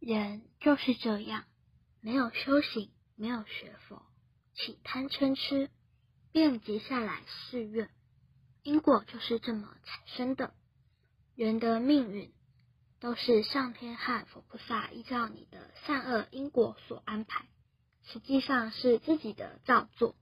人就是这样，没有修行，没有学佛，起贪嗔痴，便结下来誓愿，因果就是这么产生的，人的命运都是上天和佛菩萨依照你的善恶因果所安排，实际上是自己的造作。